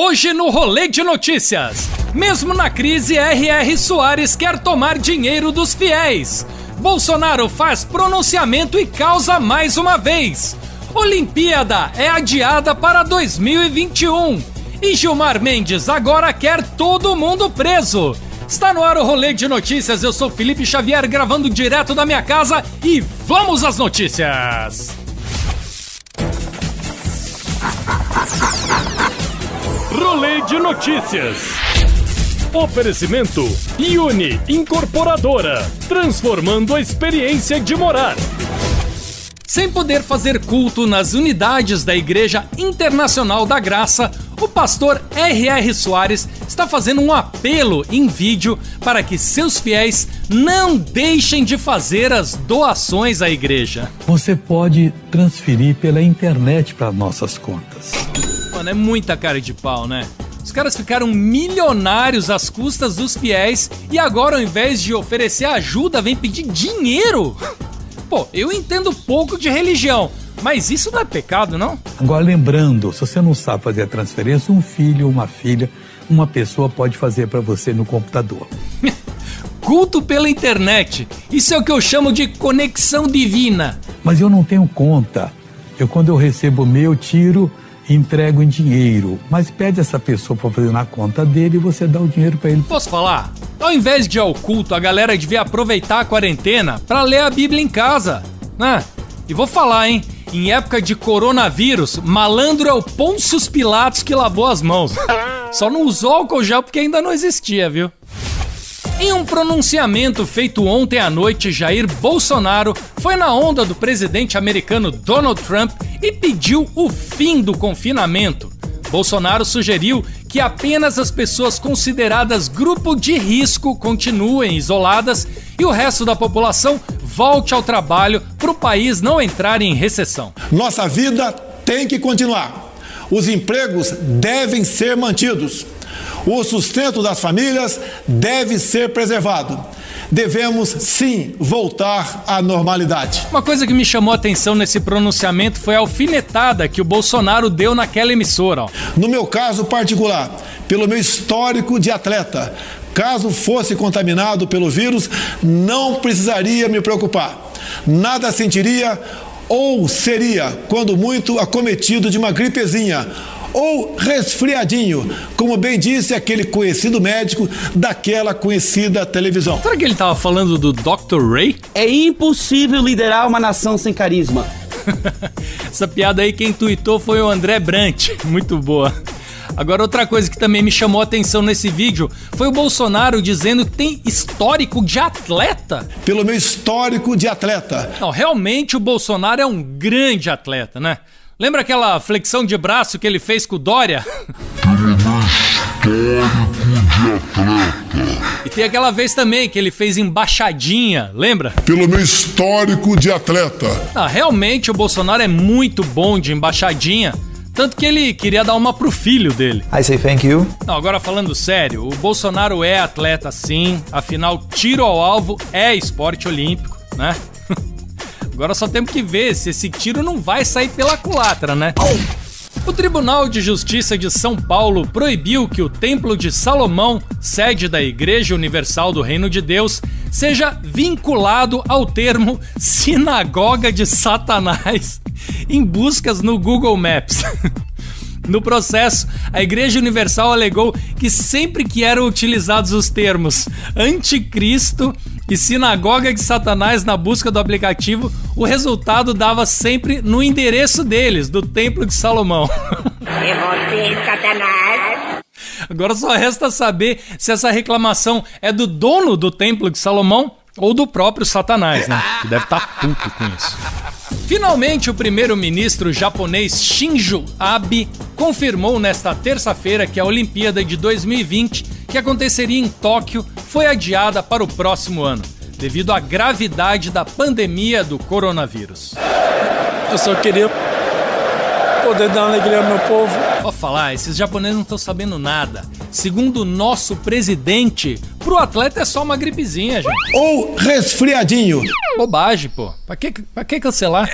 Hoje no Rolê de Notícias. Mesmo na crise, R.R. Soares quer tomar dinheiro dos fiéis. Bolsonaro faz pronunciamento e causa mais uma vez. Olimpíada é adiada para 2021. E Gilmar Mendes agora quer todo mundo preso. Está no ar o Rolê de Notícias. Eu sou Felipe Xavier gravando direto da minha casa e vamos às notícias. Rolê de Notícias. Oferecimento Uni Incorporadora, transformando a experiência de morar. Sem poder fazer culto nas unidades da Igreja Internacional da Graça, o pastor R.R. Soares está fazendo um apelo em vídeo para que seus fiéis não deixem de fazer as doações à igreja. Você pode transferir pela internet para nossas contas. Mano, é muita cara de pau, né? Os caras ficaram milionários às custas dos fiéis e agora, ao invés de oferecer ajuda, vem pedir dinheiro. Pô, eu entendo pouco de religião, mas isso não é pecado, não? Agora, lembrando, se você não sabe fazer a transferência, um filho ou uma filha, uma pessoa pode fazer para você no computador. Culto pela internet. Isso é o que eu chamo de conexão divina. Mas eu não tenho conta. Eu, quando eu recebo o meu, tiro entrego em dinheiro, mas pede essa pessoa para fazer na conta dele e você dá o dinheiro para ele. Posso falar? Ao invés de ir ao culto, a galera devia aproveitar a quarentena para ler a Bíblia em casa, né? E vou falar, hein? Em época de coronavírus, malandro é o Pôncio Pilatos que lavou as mãos. Só não usou álcool gel porque ainda não existia, viu? Em um pronunciamento feito ontem à noite, Jair Bolsonaro foi na onda do presidente americano Donald Trump e pediu o fim do confinamento. Bolsonaro sugeriu que apenas as pessoas consideradas grupo de risco continuem isoladas e o resto da população volte ao trabalho para o país não entrar em recessão. Nossa vida tem que continuar. Os empregos devem ser mantidos. O sustento das famílias deve ser preservado. Devemos sim voltar à normalidade. Uma coisa que me chamou a atenção nesse pronunciamento foi a alfinetada que o Bolsonaro deu naquela emissora. Ó. No meu caso particular, pelo meu histórico de atleta, caso fosse contaminado pelo vírus, não precisaria me preocupar. Nada sentiria ou seria, quando muito, acometido de uma gripezinha ou resfriadinho, como bem disse aquele conhecido médico daquela conhecida televisão. Será que ele estava falando do Dr. Ray? É impossível liderar uma nação sem carisma. Essa piada aí quem tuitou foi o André Brant. Muito boa. Agora, outra coisa que também me chamou a atenção nesse vídeo foi o Bolsonaro dizendo que tem histórico de atleta. Pelo meu histórico de atleta. Não, realmente o Bolsonaro é um grande atleta, né? Lembra aquela flexão de braço que ele fez com o Dória? E tem aquela vez também que ele fez embaixadinha, lembra? Pelo meu histórico de atleta. Ah, realmente o Bolsonaro é muito bom de embaixadinha. Tanto que ele queria dar uma pro filho dele. I say thank you. Não, agora falando sério, o Bolsonaro é atleta sim, afinal, tiro ao alvo é esporte olímpico, né? Agora só temos que ver se esse tiro não vai sair pela culatra, né? O Tribunal de Justiça de São Paulo proibiu que o Templo de Salomão, sede da Igreja Universal do Reino de Deus, seja vinculado ao termo Sinagoga de Satanás em buscas no Google Maps. No processo, a Igreja Universal alegou que sempre que eram utilizados os termos anticristo e sinagoga de Satanás na busca do aplicativo, o resultado dava sempre no endereço deles, do Templo de Salomão. É você, Satanás. Agora só resta saber se essa reclamação é do dono do Templo de Salomão Ou do próprio Satanás, né? Que deve estar tá puto com isso. Finalmente, o primeiro-ministro japonês Shinzo Abe confirmou nesta terça-feira que a Olimpíada de 2020, que aconteceria em Tóquio, foi adiada para o próximo ano, devido à gravidade da pandemia do coronavírus. Eu só queria poder dar alegria ao meu povo. Vou falar, esses japoneses não estão sabendo nada. Segundo o nosso presidente, pro atleta é só uma gripezinha, gente. Ou resfriadinho. Bobagem, pô. Pra que, pra que cancelar?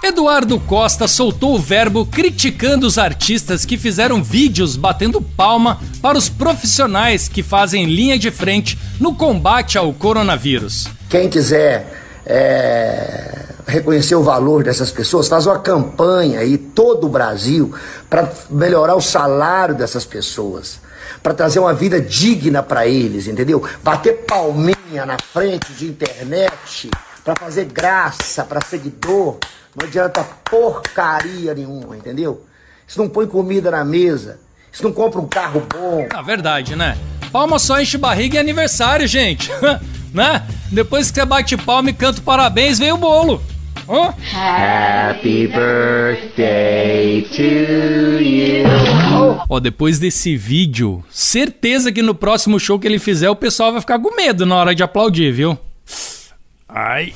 Eduardo Costa soltou o verbo criticando os artistas que fizeram vídeos batendo palma para os profissionais que fazem linha de frente no combate ao coronavírus. Quem quiser é, reconhecer o valor dessas pessoas, faz uma campanha aí, todo o Brasil, para melhorar o salário dessas pessoas, para trazer uma vida digna para eles, entendeu? Bater palminha na frente de internet, para fazer graça para seguidor, não adianta porcaria nenhuma, entendeu? Isso não põe comida na mesa, isso não compra um carro bom. Na verdade, né? Palma só enche barriga em aniversário, gente. né? Depois que você bate palma e canta parabéns, vem o bolo. Oh. Happy birthday to you. Ó, depois desse vídeo, certeza que no próximo show que ele fizer o pessoal vai ficar com medo na hora de aplaudir, viu? Ai.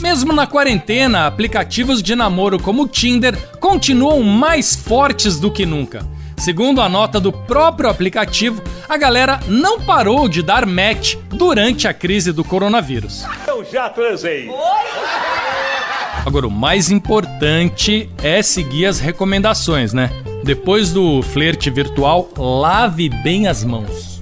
Mesmo na quarentena, aplicativos de namoro como o Tinder continuam mais fortes do que nunca. Segundo a nota do próprio aplicativo, a galera não parou de dar match durante a crise do coronavírus. Eu já transei. Agora, o mais importante é seguir as recomendações, né? Depois do flerte virtual, lave bem as mãos.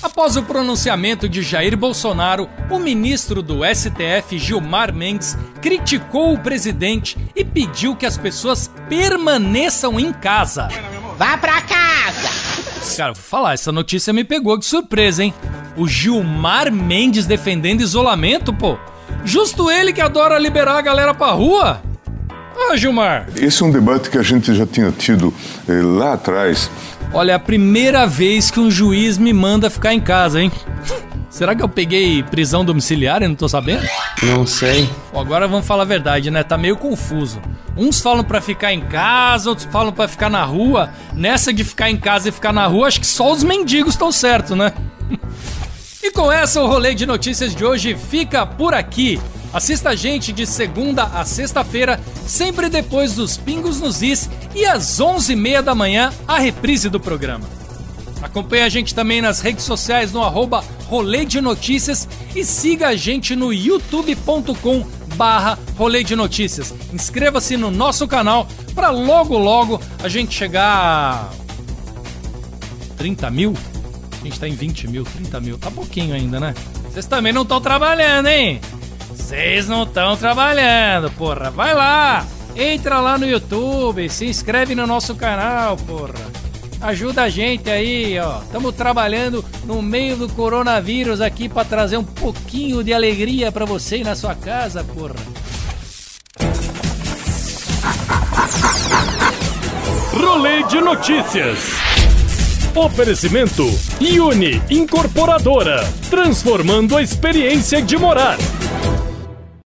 Após o pronunciamento de Jair Bolsonaro, o ministro do STF, Gilmar Mendes, criticou o presidente e pediu que as pessoas permaneçam em casa. Vá pra casa! Cara, vou falar, essa notícia me pegou de surpresa, hein? O Gilmar Mendes defendendo isolamento, pô. Justo ele que adora liberar a galera pra rua. Ah, Gilmar. Esse é um debate que a gente já tinha tido eh, lá atrás. Olha, é a primeira vez que um juiz me manda ficar em casa, hein? Será que eu peguei prisão domiciliar e não tô sabendo? Não sei. Bom, agora vamos falar a verdade, né? Tá meio confuso. Uns falam para ficar em casa, outros falam para ficar na rua. Nessa de ficar em casa e ficar na rua, acho que só os mendigos estão certo, né? e com essa, o rolê de notícias de hoje fica por aqui. Assista a gente de segunda a sexta-feira, sempre depois dos Pingos nos Is e às 11h30 da manhã, a reprise do programa. Acompanhe a gente também nas redes sociais no arroba Rolê de Notícias e siga a gente no youtube.com barra Rolê de Notícias. Inscreva-se no nosso canal para logo logo a gente chegar a 30 mil? Gente tá em 20 mil, 30 mil. Tá pouquinho ainda, né? Vocês também não estão trabalhando, hein? Vocês não estão trabalhando, porra. Vai lá, entra lá no YouTube, se inscreve no nosso canal, porra. Ajuda a gente aí, ó. Estamos trabalhando no meio do coronavírus aqui para trazer um pouquinho de alegria para você e na sua casa, porra. Rolê de notícias. Oferecimento Uni Incorporadora, transformando a experiência de morar.